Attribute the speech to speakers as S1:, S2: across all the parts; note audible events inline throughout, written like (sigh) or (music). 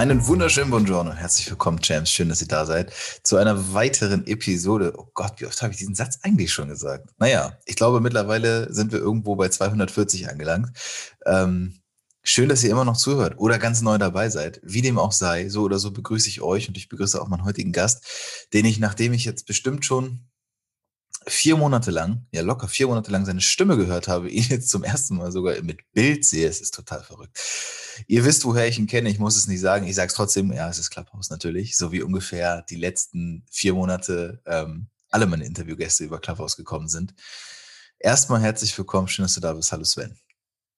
S1: Einen wunderschönen Buongiorno. Herzlich willkommen, Champs. Schön, dass ihr da seid. Zu einer weiteren Episode. Oh Gott, wie oft habe ich diesen Satz eigentlich schon gesagt? Naja, ich glaube, mittlerweile sind wir irgendwo bei 240 angelangt. Ähm, schön, dass ihr immer noch zuhört oder ganz neu dabei seid. Wie dem auch sei, so oder so begrüße ich euch und ich begrüße auch meinen heutigen Gast, den ich, nachdem ich jetzt bestimmt schon vier Monate lang, ja locker vier Monate lang seine Stimme gehört habe, (laughs) ihn jetzt zum ersten Mal sogar mit Bild sehe. Es ist total verrückt. Ihr wisst, woher ich ihn kenne. Ich muss es nicht sagen. Ich sage es trotzdem. Ja, es ist Clubhouse natürlich. So wie ungefähr die letzten vier Monate ähm, alle meine Interviewgäste über Clubhouse gekommen sind. Erstmal herzlich willkommen. Schön, dass du da bist. Hallo Sven.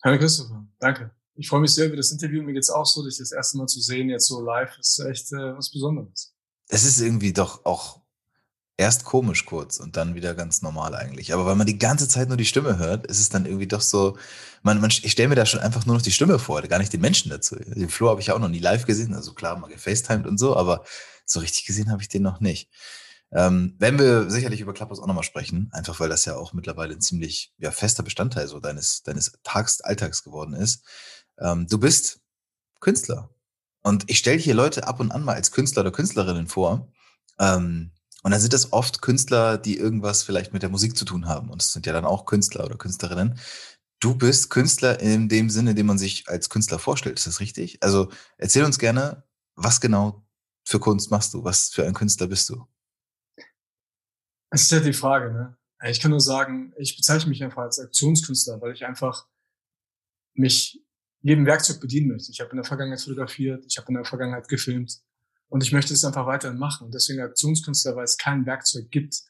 S2: Hallo Christopher. Danke. Ich freue mich sehr über das Interview. Mir geht es auch so, dich das erste Mal zu sehen, jetzt so live, ist echt äh, was Besonderes.
S1: Es ist irgendwie doch auch erst komisch kurz und dann wieder ganz normal eigentlich. Aber weil man die ganze Zeit nur die Stimme hört, ist es dann irgendwie doch so, man, man, ich stelle mir da schon einfach nur noch die Stimme vor, gar nicht den Menschen dazu. Den Flo habe ich ja auch noch nie live gesehen, also klar, mal gefacetimed und so, aber so richtig gesehen habe ich den noch nicht. Ähm, werden wir sicherlich über Clubhouse auch nochmal sprechen, einfach weil das ja auch mittlerweile ein ziemlich ja, fester Bestandteil so deines, deines Tags, Alltags geworden ist. Ähm, du bist Künstler. Und ich stelle hier Leute ab und an mal als Künstler oder Künstlerinnen vor. Ähm, und dann sind das oft Künstler, die irgendwas vielleicht mit der Musik zu tun haben. Und es sind ja dann auch Künstler oder Künstlerinnen. Du bist Künstler in dem Sinne, den man sich als Künstler vorstellt. Ist das richtig? Also erzähl uns gerne, was genau für Kunst machst du? Was für ein Künstler bist du?
S2: Das ist ja die Frage, ne? Ich kann nur sagen, ich bezeichne mich einfach als Aktionskünstler, weil ich einfach mich jedem Werkzeug bedienen möchte. Ich habe in der Vergangenheit fotografiert, ich habe in der Vergangenheit gefilmt, und ich möchte es einfach weiterhin machen. Und deswegen Aktionskünstler, weil es kein Werkzeug gibt,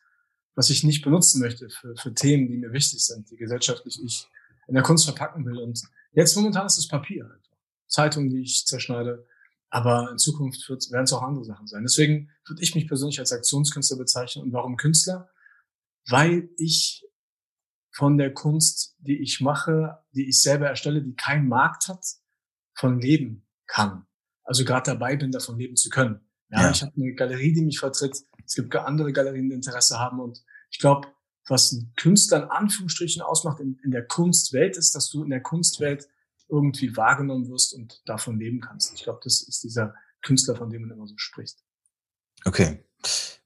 S2: was ich nicht benutzen möchte für, für Themen, die mir wichtig sind, die gesellschaftlich ich in der Kunst verpacken will. Und jetzt momentan ist es Papier einfach. Zeitungen, die ich zerschneide. Aber in Zukunft werden es auch andere Sachen sein. Deswegen würde ich mich persönlich als Aktionskünstler bezeichnen. Und warum Künstler? Weil ich von der Kunst, die ich mache, die ich selber erstelle, die keinen Markt hat, von leben kann also gerade dabei bin, davon leben zu können. Ja, ja. ich habe eine Galerie, die mich vertritt. Es gibt andere Galerien, die Interesse haben. Und ich glaube, was ein Künstler in Anführungsstrichen ausmacht in, in der Kunstwelt, ist, dass du in der Kunstwelt irgendwie wahrgenommen wirst und davon leben kannst. Ich glaube, das ist dieser Künstler, von dem man immer so spricht.
S1: Okay.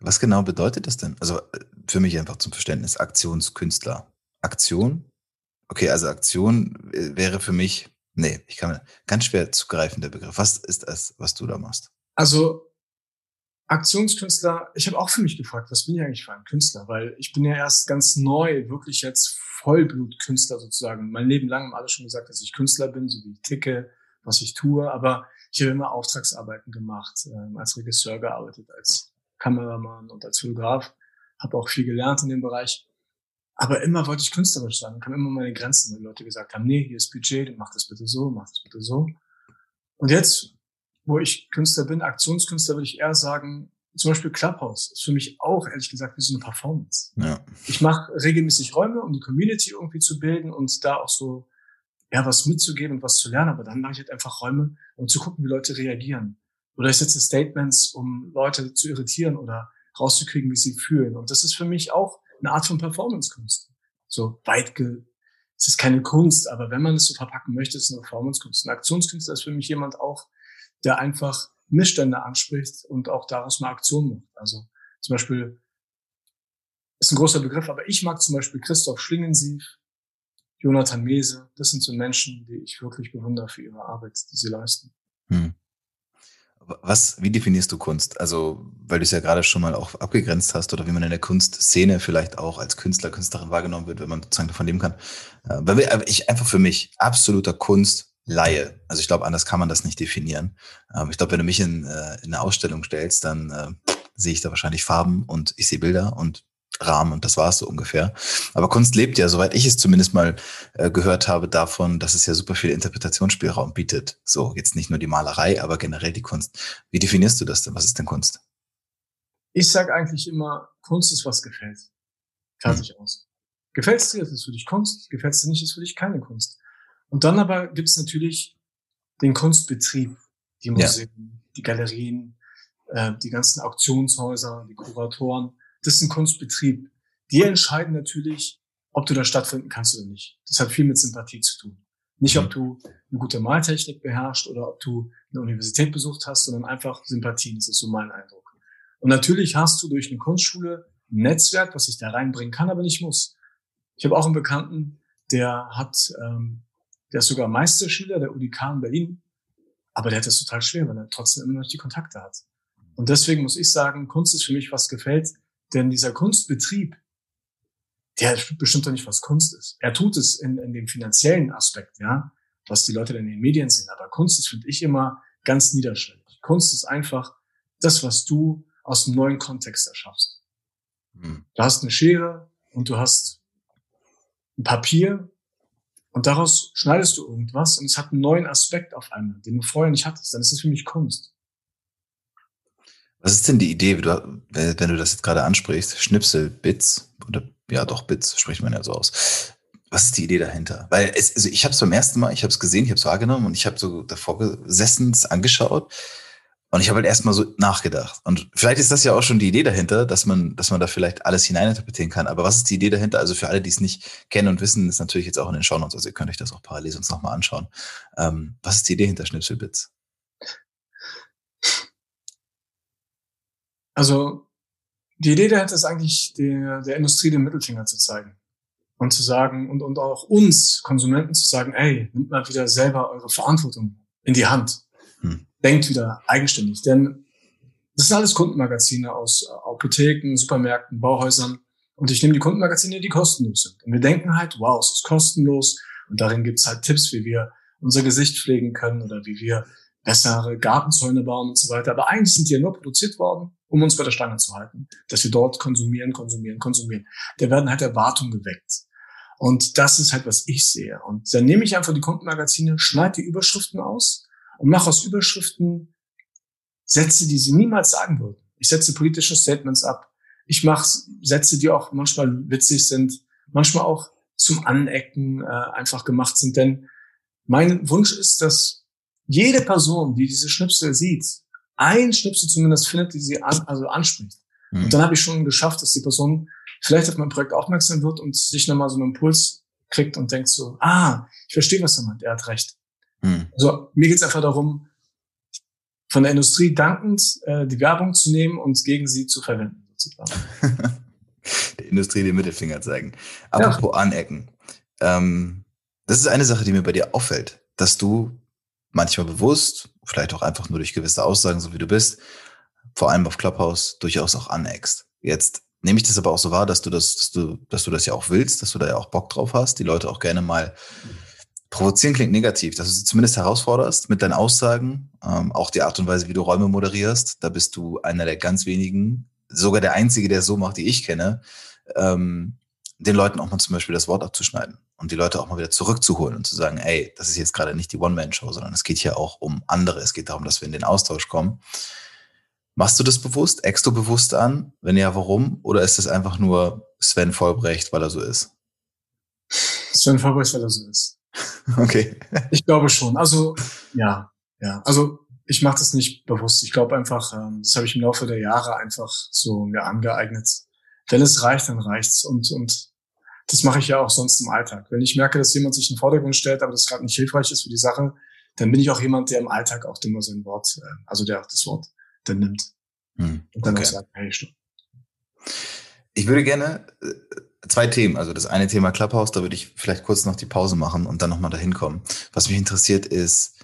S1: Was genau bedeutet das denn? Also äh, für mich einfach zum Verständnis, Aktionskünstler. Aktion? Okay, also Aktion äh, wäre für mich Nee, ich kann ganz schwer zu greifen, der Begriff. Was ist es, was du da machst?
S2: Also Aktionskünstler, ich habe auch für mich gefragt, was bin ich eigentlich für ein Künstler? Weil ich bin ja erst ganz neu, wirklich jetzt Vollblutkünstler sozusagen. Mein Leben lang haben alle schon gesagt, dass ich Künstler bin, so wie ich ticke, was ich tue. Aber ich habe immer Auftragsarbeiten gemacht, äh, als Regisseur gearbeitet, als Kameramann und als Fotograf. Habe auch viel gelernt in dem Bereich. Aber immer wollte ich künstlerisch sein. kam immer meine Grenzen, wenn Leute gesagt haben, nee, hier ist Budget, mach das bitte so, mach das bitte so. Und jetzt, wo ich Künstler bin, Aktionskünstler, würde ich eher sagen, zum Beispiel Clubhouse ist für mich auch, ehrlich gesagt, wie so eine Performance. Ja. Ich mache regelmäßig Räume, um die Community irgendwie zu bilden und da auch so, ja, was mitzugeben und was zu lernen. Aber dann mache ich halt einfach Räume, um zu gucken, wie Leute reagieren. Oder ich setze Statements, um Leute zu irritieren oder rauszukriegen, wie sie fühlen. Und das ist für mich auch eine Art von Performance-Kunst. So weit ge es ist keine Kunst, aber wenn man es so verpacken möchte, ist es eine Performance-Kunst. Ein Aktionskünstler ist für mich jemand auch, der einfach Missstände anspricht und auch daraus mal Aktion macht. Also zum Beispiel ist ein großer Begriff, aber ich mag zum Beispiel Christoph Schlingensief, Jonathan Mese. Das sind so Menschen, die ich wirklich bewundere für ihre Arbeit, die sie leisten. Hm.
S1: Was, wie definierst du Kunst? Also, weil du es ja gerade schon mal auch abgegrenzt hast oder wie man in der Kunstszene vielleicht auch als Künstler, Künstlerin wahrgenommen wird, wenn man sozusagen davon leben kann. Äh, weil ich einfach für mich absoluter Kunstlaie. Also ich glaube, anders kann man das nicht definieren. Ähm, ich glaube, wenn du mich in, äh, in eine Ausstellung stellst, dann äh, sehe ich da wahrscheinlich Farben und ich sehe Bilder und Rahmen und das war es so ungefähr. Aber Kunst lebt ja, soweit ich es zumindest mal äh, gehört habe, davon, dass es ja super viel Interpretationsspielraum bietet. So, jetzt nicht nur die Malerei, aber generell die Kunst. Wie definierst du das denn? Was ist denn Kunst?
S2: Ich sage eigentlich immer, Kunst ist, was gefällt. Fertig hm. aus. Gefällt es dir, ist es für dich Kunst. Gefällt es dir nicht, ist für dich keine Kunst. Und dann aber gibt es natürlich den Kunstbetrieb, die Museen, ja. die Galerien, äh, die ganzen Auktionshäuser, die Kuratoren das ist ein Kunstbetrieb. Die entscheiden natürlich, ob du da stattfinden kannst oder nicht. Das hat viel mit Sympathie zu tun. Nicht, ob mhm. du eine gute Maltechnik beherrschst oder ob du eine Universität besucht hast, sondern einfach Sympathie. Das ist so mein Eindruck. Und natürlich hast du durch eine Kunstschule ein Netzwerk, was ich da reinbringen kann, aber nicht muss. Ich habe auch einen Bekannten, der hat, ähm, der ist sogar Meisterschüler der UDK in Berlin, aber der hat das total schwer, weil er trotzdem immer noch die Kontakte hat. Und deswegen muss ich sagen, Kunst ist für mich was gefällt, denn dieser Kunstbetrieb, der bestimmt doch nicht, was Kunst ist. Er tut es in, in dem finanziellen Aspekt, ja, was die Leute dann in den Medien sehen. Aber Kunst ist, finde ich, immer ganz niederschwellig. Kunst ist einfach das, was du aus einem neuen Kontext erschaffst. Mhm. Du hast eine Schere und du hast ein Papier und daraus schneidest du irgendwas und es hat einen neuen Aspekt auf einmal, den du vorher nicht hattest. Dann ist es für mich Kunst.
S1: Was ist denn die Idee, wenn du das jetzt gerade ansprichst? Schnipselbits oder ja doch Bits spricht man ja so aus. Was ist die Idee dahinter? Weil es, also ich habe es beim ersten Mal, ich habe es gesehen, ich habe es wahrgenommen und ich habe so davor gesessen, es angeschaut und ich habe halt erstmal so nachgedacht. Und vielleicht ist das ja auch schon die Idee dahinter, dass man, dass man da vielleicht alles hineininterpretieren kann. Aber was ist die Idee dahinter? Also für alle, die es nicht kennen und wissen, ist natürlich jetzt auch in den Shownotes. Also ihr könnt euch das auch parallel sonst nochmal anschauen. Ähm, was ist die Idee hinter Schnipselbits?
S2: Also die Idee dahinter ist eigentlich, der, der Industrie den Mittelfinger zu zeigen und zu sagen und, und auch uns Konsumenten zu sagen, ey, nimmt mal wieder selber eure Verantwortung in die Hand. Hm. Denkt wieder eigenständig. Denn das sind alles Kundenmagazine aus Apotheken, Supermärkten, Bauhäusern. Und ich nehme die Kundenmagazine, die kostenlos sind. Und wir denken halt, wow, es ist kostenlos. Und darin gibt's halt Tipps, wie wir unser Gesicht pflegen können oder wie wir bessere Gartenzäune bauen und so weiter. Aber eigentlich sind die ja nur produziert worden, um uns bei der Stange zu halten, dass wir dort konsumieren, konsumieren, konsumieren. Da werden halt Erwartungen geweckt. Und das ist halt, was ich sehe. Und dann nehme ich einfach die Kundenmagazine, schneide die Überschriften aus und mache aus Überschriften Sätze, die sie niemals sagen würden. Ich setze politische Statements ab. Ich mache Sätze, die auch manchmal witzig sind, manchmal auch zum Anecken äh, einfach gemacht sind. Denn mein Wunsch ist, dass jede Person, die diese Schnipsel sieht, ein Schnipsel zumindest findet, die sie an, also anspricht. Mhm. Und dann habe ich schon geschafft, dass die Person vielleicht auf mein Projekt aufmerksam wird und sich nochmal so einen Impuls kriegt und denkt so, ah, ich verstehe, was er meint, er hat recht. Mhm. Also mir geht es einfach darum, von der Industrie dankend äh, die Werbung zu nehmen und gegen sie zu verwenden. (laughs)
S1: der Industrie den Mittelfinger zeigen. Apropos ja. Anecken. Ähm, das ist eine Sache, die mir bei dir auffällt, dass du manchmal bewusst, vielleicht auch einfach nur durch gewisse Aussagen, so wie du bist, vor allem auf Clubhouse durchaus auch aneckst. Jetzt nehme ich das aber auch so wahr, dass du das, dass du, dass du das ja auch willst, dass du da ja auch Bock drauf hast, die Leute auch gerne mal provozieren klingt negativ, dass du sie zumindest herausforderst mit deinen Aussagen, ähm, auch die Art und Weise, wie du Räume moderierst. Da bist du einer der ganz wenigen, sogar der einzige, der so macht, die ich kenne, ähm, den Leuten auch mal zum Beispiel das Wort abzuschneiden und die Leute auch mal wieder zurückzuholen und zu sagen, ey, das ist jetzt gerade nicht die One-Man-Show, sondern es geht hier auch um andere. Es geht darum, dass wir in den Austausch kommen. Machst du das bewusst? Eckst du bewusst an? Wenn ja, warum? Oder ist das einfach nur Sven Vollbrecht, weil er so ist?
S2: Sven Vollbrecht, weil er so ist. (laughs)
S1: Okay.
S2: Ich glaube schon. Also, ja, ja. Also, ich mache das nicht bewusst. Ich glaube einfach, ähm, das habe ich im Laufe der Jahre einfach so mir angeeignet. Wenn es reicht, dann reicht's. Und, und das mache ich ja auch sonst im Alltag. Wenn ich merke, dass jemand sich in den Vordergrund stellt, aber das gerade nicht hilfreich ist für die Sache, dann bin ich auch jemand, der im Alltag auch immer sein Wort, äh, also der auch das Wort dann nimmt. Hm, und dann okay. auch sagt, hey, stopp.
S1: Ich würde gerne äh, zwei Themen, also das eine Thema Clubhouse, da würde ich vielleicht kurz noch die Pause machen und dann nochmal dahin kommen. Was mich interessiert ist,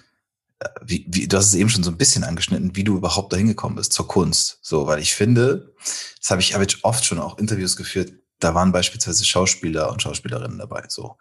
S1: wie, wie, du hast es eben schon so ein bisschen angeschnitten, wie du überhaupt dahin gekommen bist zur Kunst. So, weil ich finde, das habe ich, habe ich oft schon auch Interviews geführt, da waren beispielsweise Schauspieler und Schauspielerinnen dabei. So.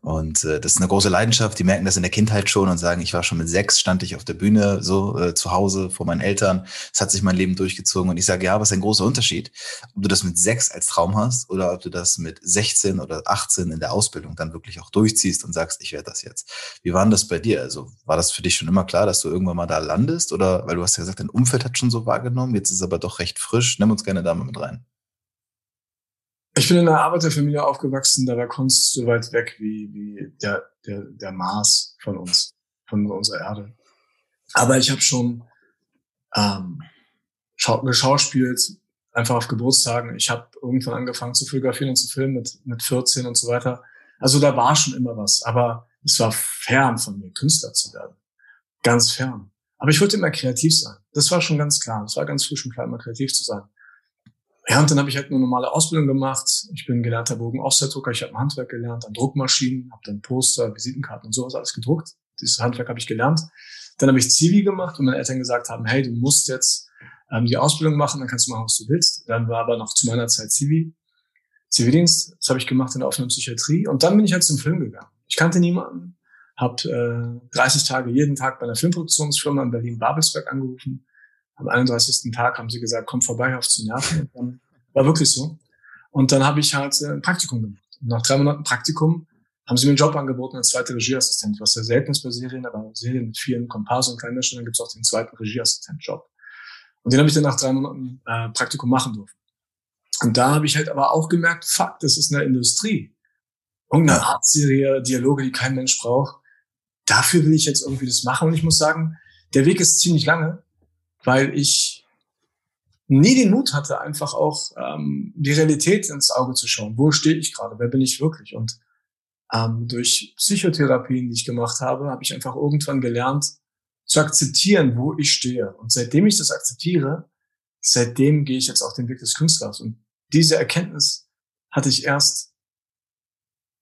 S1: Und äh, das ist eine große Leidenschaft. Die merken das in der Kindheit schon und sagen, ich war schon mit sechs, stand ich auf der Bühne, so äh, zu Hause vor meinen Eltern. Es hat sich mein Leben durchgezogen. Und ich sage, ja, was ist ein großer Unterschied, ob du das mit sechs als Traum hast oder ob du das mit 16 oder 18 in der Ausbildung dann wirklich auch durchziehst und sagst, ich werde das jetzt. Wie war denn das bei dir? Also war das für dich schon immer klar, dass du irgendwann mal da landest? Oder weil du hast ja gesagt, dein Umfeld hat schon so wahrgenommen, jetzt ist es aber doch recht frisch. Nimm uns gerne da mal mit rein.
S2: Ich bin in einer Arbeiterfamilie aufgewachsen, da war Kunst so weit weg wie, wie der, der, der Mars von uns, von unserer Erde. Aber ich habe schon ähm, schau geschauspielt, einfach auf Geburtstagen. Ich habe irgendwann angefangen zu fotografieren und zu filmen mit, mit 14 und so weiter. Also da war schon immer was, aber es war fern von mir, Künstler zu werden. Ganz fern. Aber ich wollte immer kreativ sein. Das war schon ganz klar. Das war ganz früh schon klar, immer kreativ zu sein. Ja, und dann habe ich halt eine normale Ausbildung gemacht. Ich bin gelernter Bogen-Offset-Drucker. Ich habe Handwerk gelernt an Druckmaschinen, habe dann Poster, Visitenkarten und sowas alles gedruckt. Dieses Handwerk habe ich gelernt. Dann habe ich Zivi gemacht und meine Eltern gesagt haben, hey, du musst jetzt ähm, die Ausbildung machen, dann kannst du machen, was du willst. Dann war aber noch zu meiner Zeit Zivi, Zivildienst. Das habe ich gemacht in der offenen Psychiatrie. Und dann bin ich halt zum Film gegangen. Ich kannte niemanden, habe äh, 30 Tage jeden Tag bei einer Filmproduktionsfirma in Berlin-Babelsberg angerufen, am 31. Tag haben sie gesagt, komm vorbei, auf zu nerven. Und dann war wirklich so. Und dann habe ich halt äh, ein Praktikum gemacht. Und nach drei Monaten Praktikum haben sie mir einen Job angeboten als zweiter Regieassistent, was sehr selten ist bei Serien, aber Serien mit vielen Komparsen und Kleindarstellern gibt es auch den zweiten Regieassistent-Job. Und den habe ich dann nach drei Monaten äh, Praktikum machen dürfen. Und da habe ich halt aber auch gemerkt, fuck, das ist eine Industrie. Irgendeine Art-Serie, Dialoge, die kein Mensch braucht. Dafür will ich jetzt irgendwie das machen. Und ich muss sagen, der Weg ist ziemlich lange weil ich nie den Mut hatte, einfach auch ähm, die Realität ins Auge zu schauen. Wo stehe ich gerade? Wer bin ich wirklich? Und ähm, durch Psychotherapien, die ich gemacht habe, habe ich einfach irgendwann gelernt, zu akzeptieren, wo ich stehe. Und seitdem ich das akzeptiere, seitdem gehe ich jetzt auch den Weg des Künstlers. Und diese Erkenntnis hatte ich erst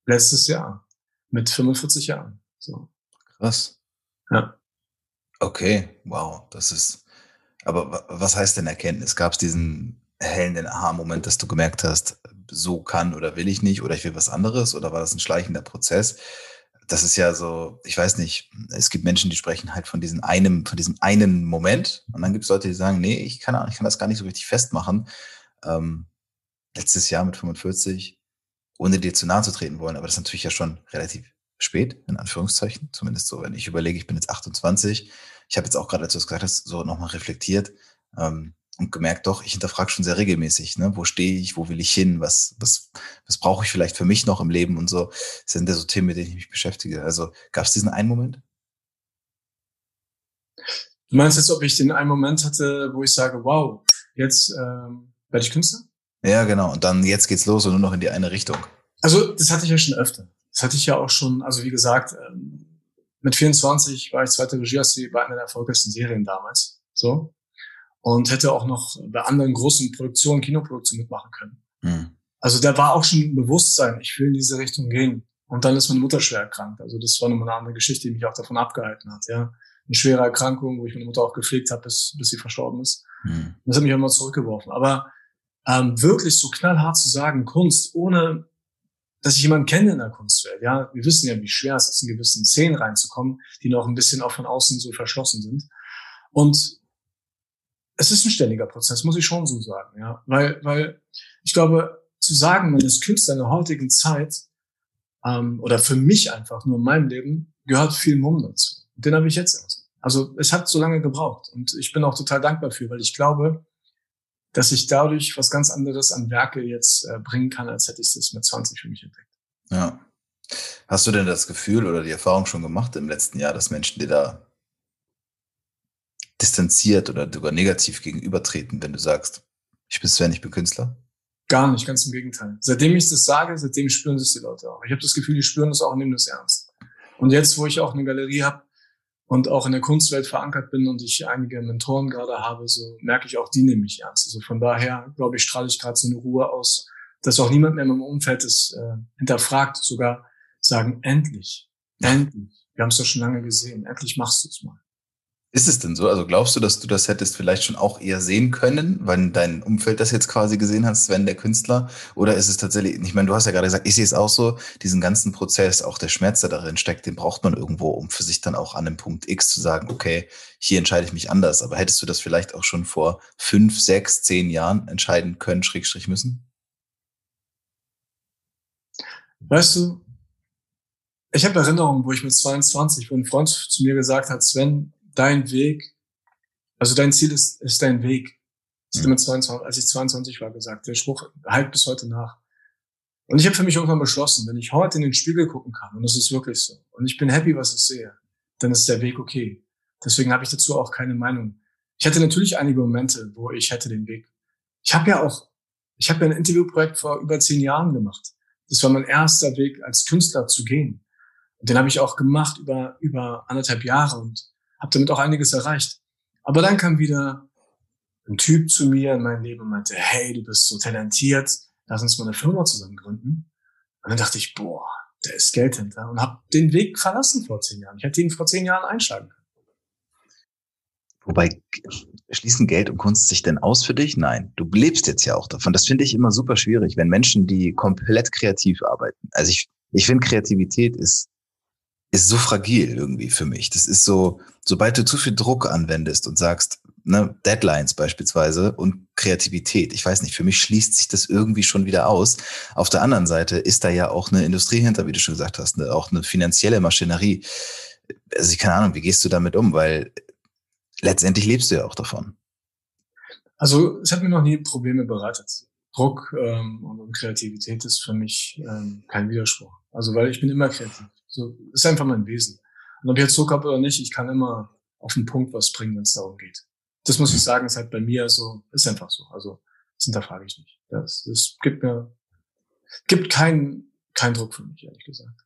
S2: letztes Jahr mit 45 Jahren. So.
S1: Krass. Ja. Okay, wow, das ist aber was heißt denn Erkenntnis? Gab es diesen hellen Aha-Moment, dass du gemerkt hast, so kann oder will ich nicht oder ich will was anderes oder war das ein schleichender Prozess? Das ist ja so, ich weiß nicht, es gibt Menschen, die sprechen halt von diesem einem, von diesem einen Moment und dann gibt es Leute, die sagen, nee, ich kann, ich kann das gar nicht so richtig festmachen. Ähm, letztes Jahr mit 45, ohne dir zu nahe zu treten wollen, aber das ist natürlich ja schon relativ spät, in Anführungszeichen, zumindest so, wenn ich überlege, ich bin jetzt 28, ich habe jetzt auch gerade, als du es gesagt hast, so nochmal reflektiert ähm, und gemerkt, doch, ich hinterfrage schon sehr regelmäßig, ne? wo stehe ich, wo will ich hin, was, was, was brauche ich vielleicht für mich noch im Leben und so. Das sind ja so Themen, mit denen ich mich beschäftige. Also gab es diesen einen Moment?
S2: Du meinst jetzt, ob ich den einen Moment hatte, wo ich sage, wow, jetzt ähm, werde ich Künstler?
S1: Ja, genau. Und dann jetzt geht's los und nur noch in die eine Richtung.
S2: Also das hatte ich ja schon öfter. Das hatte ich ja auch schon, also wie gesagt, ähm, mit 24 war ich zweite Regieassistent bei einer der erfolgreichsten Serien damals. So. Und hätte auch noch bei anderen großen Produktionen, Kinoproduktionen mitmachen können. Mhm. Also da war auch schon ein Bewusstsein, ich will in diese Richtung gehen. Und dann ist meine Mutter schwer erkrankt. Also das war nochmal eine andere Geschichte, die mich auch davon abgehalten hat. Ja, eine schwere Erkrankung, wo ich meine Mutter auch gepflegt habe, bis, bis sie verstorben ist. Mhm. Das hat mich immer zurückgeworfen. Aber ähm, wirklich so knallhart zu sagen, Kunst ohne dass ich jemanden kenne in der Kunstwelt. Ja, wir wissen ja, wie schwer es ist, in gewissen Szenen reinzukommen, die noch ein bisschen auch von außen so verschlossen sind. Und es ist ein ständiger Prozess, muss ich schon so sagen. Ja, weil, weil ich glaube, zu sagen, man ist Künstler in der heutigen Zeit ähm, oder für mich einfach nur in meinem Leben gehört viel Mumm dazu. Den habe ich jetzt erst. Also es hat so lange gebraucht und ich bin auch total dankbar für, weil ich glaube, dass ich dadurch was ganz anderes an Werke jetzt äh, bringen kann, als hätte ich es mit 20 für mich entdeckt.
S1: Ja. Hast du denn das Gefühl oder die Erfahrung schon gemacht im letzten Jahr, dass Menschen dir da distanziert oder sogar negativ gegenübertreten, wenn du sagst, ich bin Sven, ich bin Künstler?
S2: Gar nicht, ganz im Gegenteil. Seitdem ich das sage, seitdem spüren das die Leute auch. Ich habe das Gefühl, die spüren das auch und nehmen das ernst. Und jetzt, wo ich auch eine Galerie habe, und auch in der Kunstwelt verankert bin und ich einige Mentoren gerade habe, so merke ich auch, die nehmen mich ernst. Also von daher, glaube ich, strahle ich gerade so eine Ruhe aus, dass auch niemand mehr in meinem Umfeld es äh, hinterfragt, sogar sagen, endlich, endlich. Wir haben es doch schon lange gesehen, endlich machst du es mal.
S1: Ist es denn so? Also glaubst du, dass du das hättest vielleicht schon auch eher sehen können, weil dein Umfeld das jetzt quasi gesehen hat, Sven, der Künstler? Oder ist es tatsächlich, ich meine, du hast ja gerade gesagt, ich sehe es auch so, diesen ganzen Prozess, auch der Schmerz, der darin steckt, den braucht man irgendwo, um für sich dann auch an dem Punkt X zu sagen, okay, hier entscheide ich mich anders. Aber hättest du das vielleicht auch schon vor fünf, sechs, zehn Jahren entscheiden können, Schrägstrich müssen?
S2: Weißt du, ich habe Erinnerungen, wo ich mit 22, wo ein Freund zu mir gesagt hat, Sven, dein Weg, also dein Ziel ist, ist dein Weg. Das mhm. mit 22, als ich 22 war, gesagt. Der Spruch halt bis heute nach. Und ich habe für mich irgendwann beschlossen, wenn ich heute in den Spiegel gucken kann, und das ist wirklich so, und ich bin happy, was ich sehe, dann ist der Weg okay. Deswegen habe ich dazu auch keine Meinung. Ich hatte natürlich einige Momente, wo ich hätte den Weg. Ich habe ja auch, ich habe ja ein Interviewprojekt vor über zehn Jahren gemacht. Das war mein erster Weg als Künstler zu gehen. Und den habe ich auch gemacht über über anderthalb Jahre und habe damit auch einiges erreicht. Aber dann kam wieder ein Typ zu mir in mein Leben und meinte, hey, du bist so talentiert, lass uns mal eine Firma zusammen gründen. Und dann dachte ich, boah, da ist Geld hinter und habe den Weg verlassen vor zehn Jahren. Ich hätte ihn vor zehn Jahren einschlagen können.
S1: Wobei, schließen Geld und Kunst sich denn aus für dich? Nein, du lebst jetzt ja auch davon. Das finde ich immer super schwierig, wenn Menschen, die komplett kreativ arbeiten. Also ich, ich finde, Kreativität ist ist so fragil irgendwie für mich. Das ist so, sobald du zu viel Druck anwendest und sagst, ne, Deadlines beispielsweise und Kreativität, ich weiß nicht, für mich schließt sich das irgendwie schon wieder aus. Auf der anderen Seite ist da ja auch eine Industrie hinter, wie du schon gesagt hast, ne, auch eine finanzielle Maschinerie. Also ich keine Ahnung, wie gehst du damit um? Weil letztendlich lebst du ja auch davon.
S2: Also es hat mir noch nie Probleme bereitet. Druck ähm, und Kreativität ist für mich ähm, kein Widerspruch. Also weil ich bin immer kreativ. So ist einfach mein Wesen. Und ob ich jetzt Druck habe oder nicht, ich kann immer auf den Punkt was bringen, wenn es darum geht. Das muss ich sagen, ist halt bei mir so, ist einfach so. Also das hinterfrage ich nicht. Das, das gibt mir, gibt keinen keinen Druck für mich, ehrlich gesagt.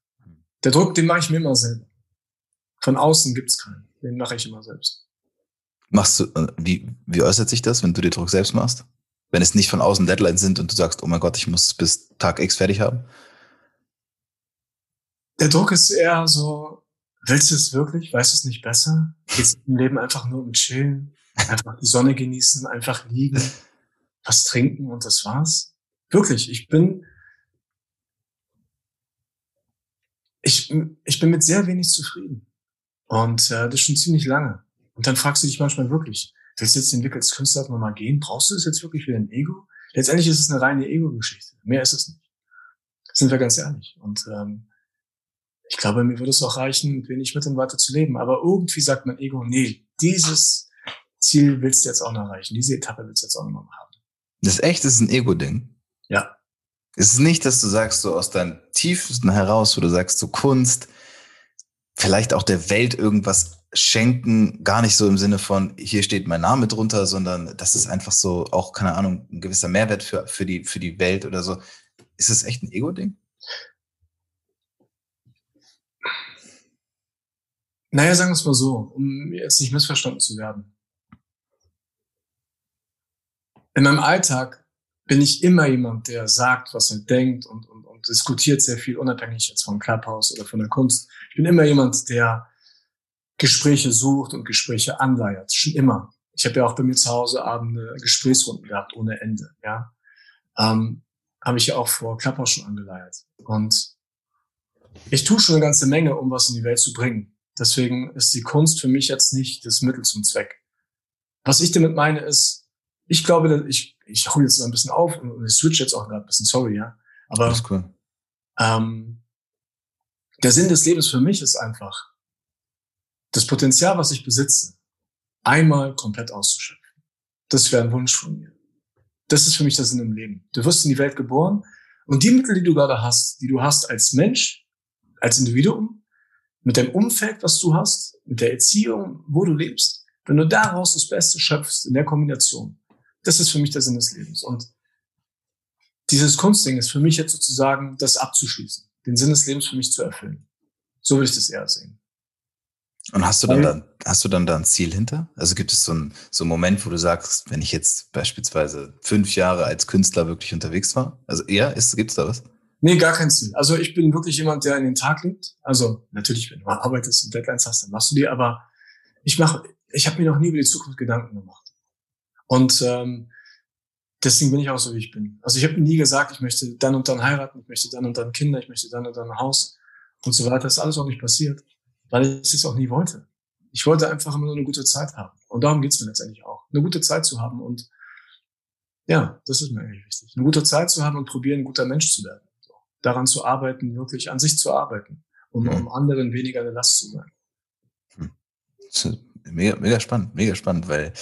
S2: Der Druck, den mache ich mir immer selber. Von außen gibt's keinen. Den mache ich immer selbst.
S1: Machst du, äh, wie, wie äußert sich das, wenn du dir Druck selbst machst? Wenn es nicht von außen Deadlines sind und du sagst, oh mein Gott, ich muss bis Tag X fertig haben?
S2: Der Druck ist eher so, willst du es wirklich? Weißt du es nicht besser? Geht im Leben einfach nur um Chillen, einfach die Sonne genießen, einfach liegen, was trinken und das war's? Wirklich, ich bin, ich, ich bin mit sehr wenig zufrieden. Und äh, das schon ziemlich lange. Und dann fragst du dich manchmal wirklich, willst du jetzt den Weg als Künstler nochmal gehen? Brauchst du das jetzt wirklich für dein Ego? Letztendlich ist es eine reine Ego-Geschichte. Mehr ist es nicht. Sind wir ganz ehrlich. Und ähm, ich glaube, mir würde es auch reichen, mit wenig Mitteln weiter zu leben. Aber irgendwie sagt mein Ego, nee, dieses Ziel willst du jetzt auch noch erreichen. Diese Etappe willst du jetzt auch noch mal haben.
S1: Das ist echt, das ist ein Ego-Ding.
S2: Ja.
S1: Es ist nicht, dass du sagst, so aus deinem tiefsten heraus, wo du sagst, so Kunst, vielleicht auch der Welt irgendwas schenken, gar nicht so im Sinne von, hier steht mein Name drunter, sondern das ist einfach so auch, keine Ahnung, ein gewisser Mehrwert für, für, die, für die Welt oder so. Ist es echt ein Ego-Ding?
S2: Naja, sagen wir es mal so, um jetzt nicht missverstanden zu werden. In meinem Alltag bin ich immer jemand, der sagt, was er denkt und, und, und diskutiert sehr viel, unabhängig jetzt vom Clubhouse oder von der Kunst. Ich bin immer jemand, der Gespräche sucht und Gespräche anleiert. Schon immer. Ich habe ja auch bei mir zu Hause Abende Gesprächsrunden gehabt ohne Ende. Ja, ähm, habe ich ja auch vor Clubhouse schon angeleiert. Und ich tue schon eine ganze Menge, um was in die Welt zu bringen. Deswegen ist die Kunst für mich jetzt nicht das Mittel zum Zweck. Was ich damit meine ist, ich glaube, ich, ich hole jetzt mal ein bisschen auf und ich switch jetzt auch gerade ein bisschen, sorry, ja. Aber cool. ähm, der Sinn des Lebens für mich ist einfach, das Potenzial, was ich besitze, einmal komplett auszuschöpfen. Das wäre ein Wunsch von mir. Das ist für mich der Sinn im Leben. Du wirst in die Welt geboren und die Mittel, die du gerade hast, die du hast als Mensch, als Individuum, mit dem Umfeld, was du hast, mit der Erziehung, wo du lebst, wenn du daraus das Beste schöpfst in der Kombination, das ist für mich der Sinn des Lebens. Und dieses Kunstding ist für mich jetzt sozusagen das abzuschließen, den Sinn des Lebens für mich zu erfüllen. So will ich das eher sehen.
S1: Und hast du dann, dann hast du dann da ein Ziel hinter? Also gibt es so einen, so einen Moment, wo du sagst, wenn ich jetzt beispielsweise fünf Jahre als Künstler wirklich unterwegs war? Also eher, ist, gibt es da was?
S2: Nee, gar kein Ziel. Also ich bin wirklich jemand, der in den Tag lebt. Also natürlich, wenn du arbeitest und Deadlines hast, dann machst du die, aber ich mache, ich habe mir noch nie über die Zukunft Gedanken gemacht. Und ähm, deswegen bin ich auch so, wie ich bin. Also ich habe nie gesagt, ich möchte dann und dann heiraten, ich möchte dann und dann Kinder, ich möchte dann und dann ein Haus und so weiter. Das ist alles auch nicht passiert, weil ich es auch nie wollte. Ich wollte einfach immer nur eine gute Zeit haben. Und darum geht's mir letztendlich auch. Eine gute Zeit zu haben und ja, das ist mir eigentlich wichtig. Eine gute Zeit zu haben und probieren, ein guter Mensch zu werden. Daran zu arbeiten, wirklich an sich zu arbeiten, um, um anderen weniger eine Last zu sein.
S1: Hm. Mega, mega spannend, mega spannend, weil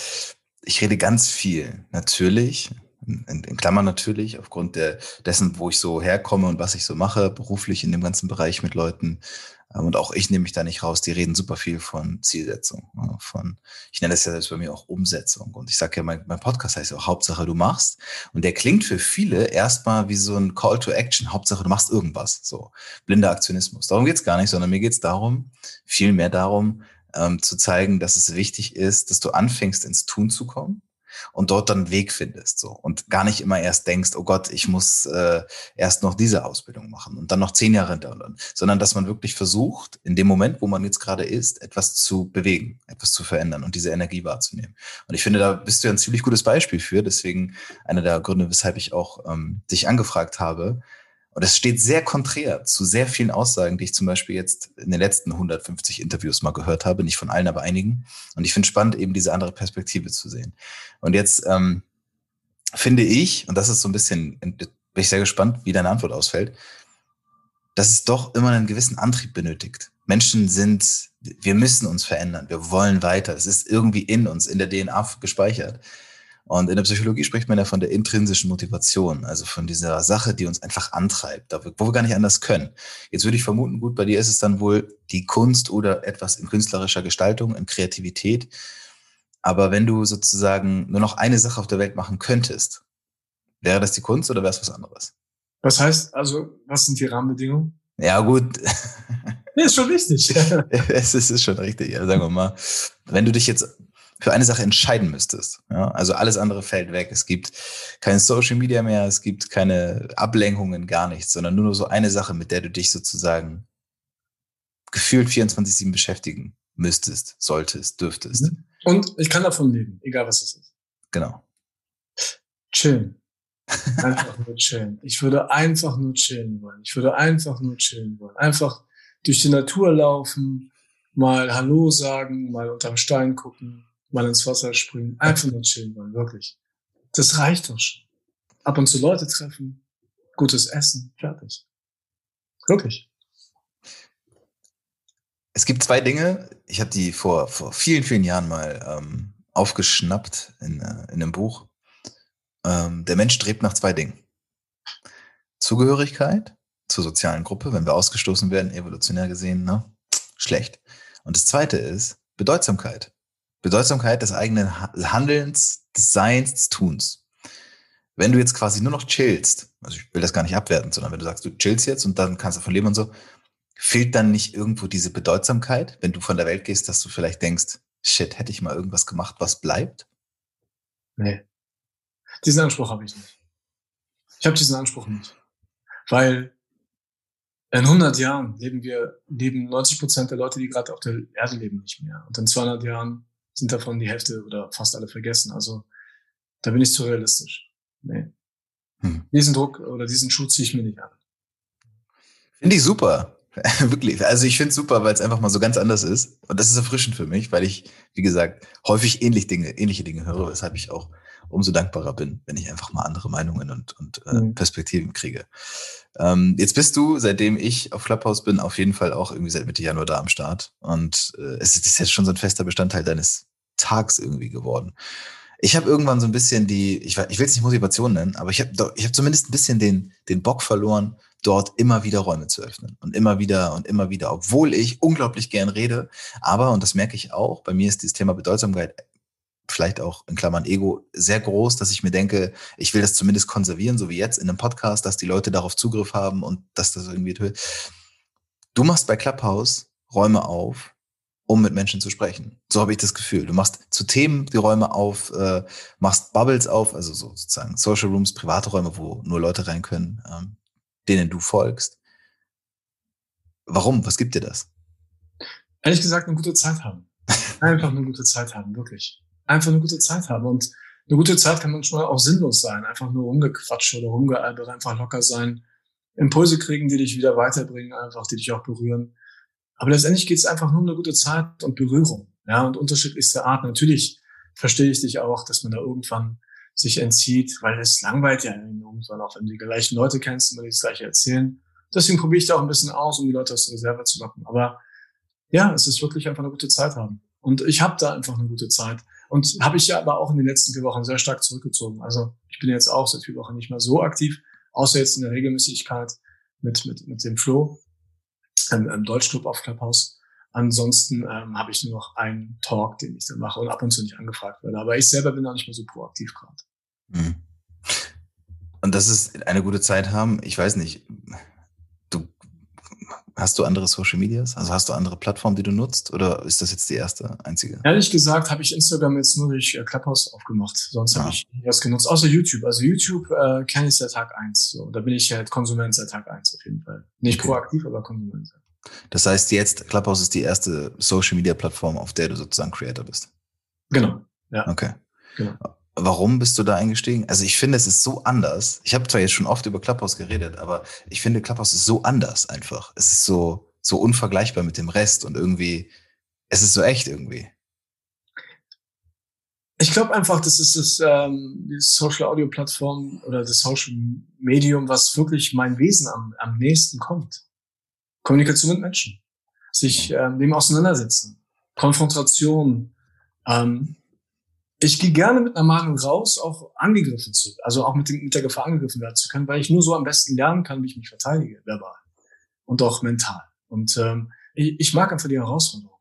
S1: ich rede ganz viel, natürlich, in, in Klammern natürlich, aufgrund der, dessen, wo ich so herkomme und was ich so mache, beruflich in dem ganzen Bereich mit Leuten. Ähm, und auch ich nehme mich da nicht raus. Die reden super viel von Zielsetzung, von, ich nenne das ja selbst bei mir auch Umsetzung. Und ich sage ja, mein, mein Podcast heißt ja auch Hauptsache du machst. Und der klingt für viele erstmal wie so ein Call to Action. Hauptsache du machst irgendwas. So blinder Aktionismus. Darum geht's gar nicht, sondern mir geht's darum, viel mehr darum, ähm, zu zeigen, dass es wichtig ist, dass du anfängst, ins Tun zu kommen und dort dann einen Weg findest so und gar nicht immer erst denkst, oh Gott, ich muss äh, erst noch diese Ausbildung machen und dann noch zehn Jahre hinterher, sondern dass man wirklich versucht, in dem Moment, wo man jetzt gerade ist, etwas zu bewegen, etwas zu verändern und diese Energie wahrzunehmen. Und ich finde, da bist du ja ein ziemlich gutes Beispiel für. Deswegen einer der Gründe, weshalb ich auch ähm, dich angefragt habe, und es steht sehr konträr zu sehr vielen Aussagen, die ich zum Beispiel jetzt in den letzten 150 Interviews mal gehört habe, nicht von allen, aber einigen. Und ich finde spannend, eben diese andere Perspektive zu sehen. Und jetzt ähm, finde ich, und das ist so ein bisschen, bin ich sehr gespannt, wie deine Antwort ausfällt, dass es doch immer einen gewissen Antrieb benötigt. Menschen sind, wir müssen uns verändern, wir wollen weiter. Es ist irgendwie in uns, in der DNA gespeichert. Und in der Psychologie spricht man ja von der intrinsischen Motivation, also von dieser Sache, die uns einfach antreibt, wo wir gar nicht anders können. Jetzt würde ich vermuten, gut, bei dir ist es dann wohl die Kunst oder etwas in künstlerischer Gestaltung, in Kreativität. Aber wenn du sozusagen nur noch eine Sache auf der Welt machen könntest, wäre das die Kunst oder wäre es was anderes?
S2: Was heißt, also, was sind die Rahmenbedingungen?
S1: Ja, gut.
S2: Nee, ist schon wichtig. (laughs)
S1: es ist, ist schon richtig, ja, sagen wir mal. Wenn du dich jetzt für eine Sache entscheiden müsstest. Ja? Also alles andere fällt weg. Es gibt kein Social Media mehr, es gibt keine Ablenkungen, gar nichts, sondern nur so eine Sache, mit der du dich sozusagen gefühlt 24-7 beschäftigen müsstest, solltest, dürftest. Mhm.
S2: Und ich kann davon leben, egal was es ist.
S1: Genau.
S2: Chillen. (laughs) Einfach nur chillen. Ich würde einfach nur chillen wollen. Ich würde einfach nur chillen wollen. Einfach durch die Natur laufen, mal Hallo sagen, mal unterm Stein gucken, mal ins Wasser springen, einfach nur chillen wollen, wirklich. Das reicht doch schon. Ab und zu Leute treffen, gutes Essen, fertig. Wirklich.
S1: Es gibt zwei Dinge, ich habe die vor, vor vielen, vielen Jahren mal ähm, aufgeschnappt in, äh, in einem Buch. Ähm, der Mensch strebt nach zwei Dingen. Zugehörigkeit zur sozialen Gruppe, wenn wir ausgestoßen werden, evolutionär gesehen, ne? schlecht. Und das zweite ist Bedeutsamkeit. Bedeutsamkeit des eigenen Handelns, des Seins, des Tuns. Wenn du jetzt quasi nur noch chillst, also ich will das gar nicht abwerten, sondern wenn du sagst, du chillst jetzt und dann kannst du von leben und so, fehlt dann nicht irgendwo diese Bedeutsamkeit, wenn du von der Welt gehst, dass du vielleicht denkst, shit, hätte ich mal irgendwas gemacht, was bleibt?
S2: Nee. Diesen Anspruch habe ich nicht. Ich habe diesen Anspruch nicht. Weil in 100 Jahren leben wir, leben 90 Prozent der Leute, die gerade auf der Erde leben, nicht mehr. Und in 200 Jahren sind davon die Hälfte oder fast alle vergessen. Also da bin ich zu realistisch. Nee. Hm. Diesen Druck oder diesen Schuh ziehe ich mir nicht an.
S1: Finde ich super. (laughs) Wirklich. Also ich finde es super, weil es einfach mal so ganz anders ist. Und das ist erfrischend für mich, weil ich, wie gesagt, häufig ähnlich Dinge, ähnliche Dinge höre, weshalb ich auch umso dankbarer bin, wenn ich einfach mal andere Meinungen und, und äh, mhm. Perspektiven kriege. Ähm, jetzt bist du, seitdem ich auf Clubhouse bin, auf jeden Fall auch irgendwie seit Mitte Januar da am Start. Und äh, es ist jetzt schon so ein fester Bestandteil deines Tags irgendwie geworden. Ich habe irgendwann so ein bisschen die, ich, ich will es nicht Motivation nennen, aber ich habe ich hab zumindest ein bisschen den, den Bock verloren, dort immer wieder Räume zu öffnen und immer wieder und immer wieder, obwohl ich unglaublich gern rede. Aber, und das merke ich auch, bei mir ist dieses Thema Bedeutsamkeit vielleicht auch in Klammern Ego sehr groß, dass ich mir denke, ich will das zumindest konservieren, so wie jetzt in einem Podcast, dass die Leute darauf Zugriff haben und dass das irgendwie tut. Du machst bei Clubhouse Räume auf, um mit Menschen zu sprechen. So habe ich das Gefühl. Du machst zu Themen die Räume auf, äh, machst Bubbles auf, also so sozusagen Social Rooms, private Räume, wo nur Leute rein können, ähm, denen du folgst. Warum? Was gibt dir das?
S2: Ehrlich gesagt, eine gute Zeit haben. (laughs) Einfach eine gute Zeit haben, wirklich. Einfach eine gute Zeit haben. Und eine gute Zeit kann manchmal auch sinnlos sein. Einfach nur rumgequatscht oder rumgealbert, einfach locker sein. Impulse kriegen, die dich wieder weiterbringen, einfach, die dich auch berühren. Aber letztendlich geht es einfach nur um eine gute Zeit und Berührung. Ja, und unterschiedlichste Art. Natürlich verstehe ich dich auch, dass man da irgendwann sich entzieht, weil es langweilt ja irgendwann auch, wenn du die gleichen Leute kennst, immer das Gleiche erzählen. Deswegen probiere ich da auch ein bisschen aus, um die Leute aus der Reserve zu locken. Aber ja, es ist wirklich einfach eine gute Zeit haben. Und ich habe da einfach eine gute Zeit. Und habe ich ja aber auch in den letzten vier Wochen sehr stark zurückgezogen. Also ich bin jetzt auch seit vier Wochen nicht mehr so aktiv, außer jetzt in der Regelmäßigkeit mit, mit, mit dem Flo im, im Deutschclub auf Clubhouse. Ansonsten ähm, habe ich nur noch einen Talk, den ich dann mache und ab und zu nicht angefragt werde. Aber ich selber bin auch nicht mehr so proaktiv gerade. Mhm.
S1: Und das ist eine gute Zeit haben. Ich weiß nicht, Hast du andere Social Medias? Also hast du andere Plattformen, die du nutzt? Oder ist das jetzt die erste, einzige?
S2: Ehrlich gesagt habe ich Instagram jetzt nur durch äh, Clubhouse aufgemacht. Sonst ah. habe ich was genutzt. Außer YouTube. Also YouTube äh, kenne ich seit Tag eins. So, da bin ich halt Konsument seit Tag eins auf jeden Fall. Nicht okay. proaktiv, aber Konsument.
S1: Das heißt, jetzt Clubhouse ist die erste Social Media Plattform, auf der du sozusagen Creator bist.
S2: Genau.
S1: Ja. Okay. Genau. Warum bist du da eingestiegen? Also ich finde, es ist so anders. Ich habe zwar jetzt schon oft über Clubhouse geredet, aber ich finde, Clubhouse ist so anders einfach. Es ist so, so unvergleichbar mit dem Rest und irgendwie, es ist so echt irgendwie.
S2: Ich glaube einfach, das ist das ähm, die Social Audio Plattform oder das Social Medium, was wirklich mein Wesen am, am nächsten kommt. Kommunikation mit Menschen, sich ähm, dem auseinandersetzen, Konfrontation, ähm, ich gehe gerne mit einer Meinung raus, auch angegriffen zu, also auch mit, dem, mit der Gefahr angegriffen werden zu können, weil ich nur so am besten lernen kann, wie ich mich verteidige, verbal und auch mental. Und ähm, ich, ich mag einfach die Herausforderung.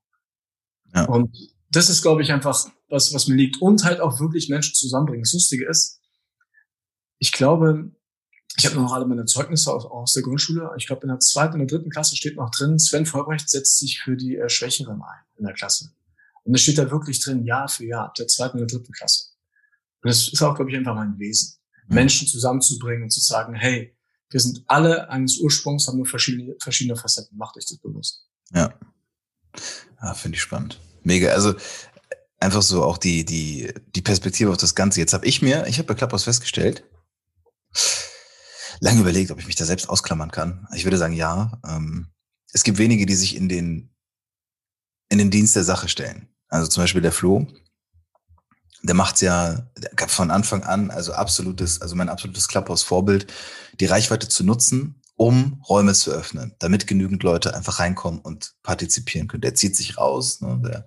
S2: Ja. Und das ist, glaube ich, einfach was, was mir liegt. Und halt auch wirklich Menschen zusammenbringen. Das Lustige ist, ich glaube, ich habe noch alle meine Zeugnisse aus, aus der Grundschule. Ich glaube, in der zweiten und der dritten Klasse steht noch drin, Sven Vollbrecht setzt sich für die äh, Schwächeren ein in der Klasse. Und es steht da wirklich drin, Jahr für Jahr, ab der zweiten oder dritten Klasse. Und das ist auch, glaube ich, einfach mein Wesen. Mhm. Menschen zusammenzubringen und zu sagen, hey, wir sind alle eines Ursprungs, haben nur verschiedene, verschiedene Facetten. Macht euch das bewusst.
S1: Ja. Ja, finde ich spannend. Mega. Also einfach so auch die, die, die Perspektive auf das Ganze. Jetzt habe ich mir, ich habe bei Clubhouse festgestellt, lange überlegt, ob ich mich da selbst ausklammern kann. Ich würde sagen, ja. Ähm, es gibt wenige, die sich in den in den Dienst der Sache stellen. Also zum Beispiel der Flo, der macht's ja von Anfang an, also absolutes, also mein absolutes Clubhouse-Vorbild, die Reichweite zu nutzen, um Räume zu öffnen, damit genügend Leute einfach reinkommen und partizipieren können. Der zieht sich raus, ne, der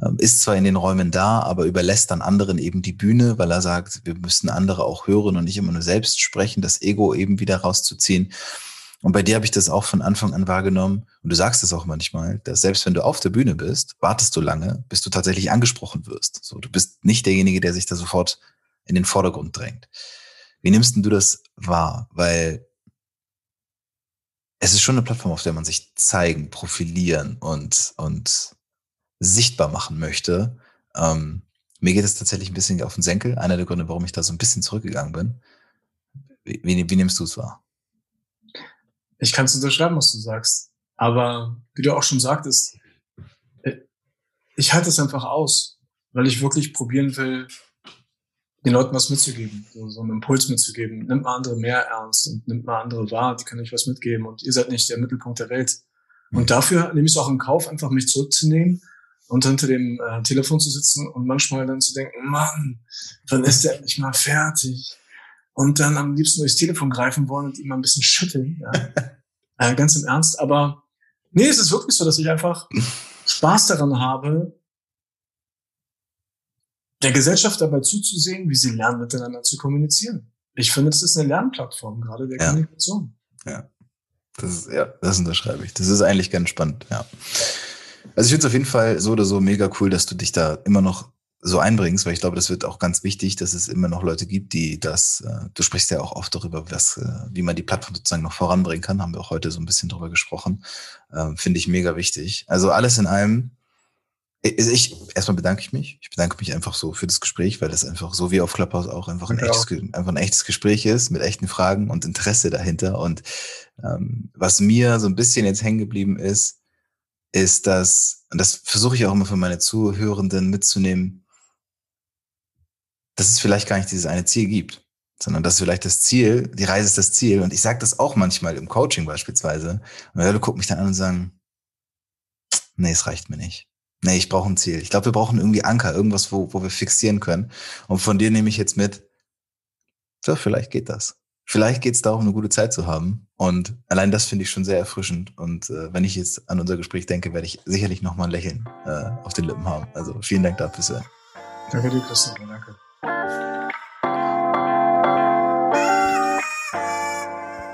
S1: ähm, ist zwar in den Räumen da, aber überlässt dann anderen eben die Bühne, weil er sagt, wir müssen andere auch hören und nicht immer nur selbst sprechen, das Ego eben wieder rauszuziehen. Und bei dir habe ich das auch von Anfang an wahrgenommen. Und du sagst es auch manchmal, dass selbst wenn du auf der Bühne bist, wartest du lange, bis du tatsächlich angesprochen wirst. So, du bist nicht derjenige, der sich da sofort in den Vordergrund drängt. Wie nimmst denn du das wahr? Weil es ist schon eine Plattform, auf der man sich zeigen, profilieren und, und sichtbar machen möchte. Ähm, mir geht es tatsächlich ein bisschen auf den Senkel. Einer der Gründe, warum ich da so ein bisschen zurückgegangen bin. Wie, wie, wie nimmst du es wahr?
S2: Ich kann es unterschreiben, was du sagst. Aber wie du auch schon sagtest, äh, ich halte es einfach aus, weil ich wirklich probieren will, den Leuten was mitzugeben, so, einen Impuls mitzugeben. Nimmt mal andere mehr ernst und nimmt mal andere wahr, die können euch was mitgeben und ihr seid nicht der Mittelpunkt der Welt. Und dafür nehme ich es auch in Kauf, einfach mich zurückzunehmen und hinter dem äh, Telefon zu sitzen und manchmal dann zu denken, Mann, wann ist der endlich mal fertig? und dann am liebsten durchs Telefon greifen wollen und ihm mal ein bisschen schütteln. Ja. (laughs) äh, ganz im Ernst. Aber nee, es ist wirklich so, dass ich einfach Spaß daran habe, der Gesellschaft dabei zuzusehen, wie sie lernen, miteinander zu kommunizieren. Ich finde, das ist eine Lernplattform, gerade der ja. Kommunikation.
S1: Ja. Das ist, ja, das unterschreibe ich. Das ist eigentlich ganz spannend, ja. Also ich finde es auf jeden Fall so oder so mega cool, dass du dich da immer noch so einbringst, weil ich glaube, das wird auch ganz wichtig, dass es immer noch Leute gibt, die das, äh, du sprichst ja auch oft darüber, was, äh, wie man die Plattform sozusagen noch voranbringen kann, haben wir auch heute so ein bisschen drüber gesprochen, ähm, finde ich mega wichtig. Also alles in allem, ich, ich, erstmal bedanke ich mich. Ich bedanke mich einfach so für das Gespräch, weil das einfach so wie auf Clubhouse auch einfach ein, echtes, einfach ein echtes Gespräch ist mit echten Fragen und Interesse dahinter. Und ähm, was mir so ein bisschen jetzt hängen geblieben ist, ist, dass, und das versuche ich auch immer für meine Zuhörenden mitzunehmen, dass es vielleicht gar nicht dieses eine Ziel gibt, sondern dass vielleicht das Ziel, die Reise ist das Ziel. Und ich sage das auch manchmal im Coaching beispielsweise. Und Leute gucken mich dann an und sagen, nee, es reicht mir nicht. Nee, ich brauche ein Ziel. Ich glaube, wir brauchen irgendwie Anker, irgendwas, wo, wo wir fixieren können. Und von dir nehme ich jetzt mit, so, vielleicht geht das. Vielleicht geht es darum, eine gute Zeit zu haben. Und allein das finde ich schon sehr erfrischend. Und äh, wenn ich jetzt an unser Gespräch denke, werde ich sicherlich nochmal ein Lächeln äh, auf den Lippen haben. Also vielen Dank dafür, Sven.
S2: Danke dir, Christoph. Danke.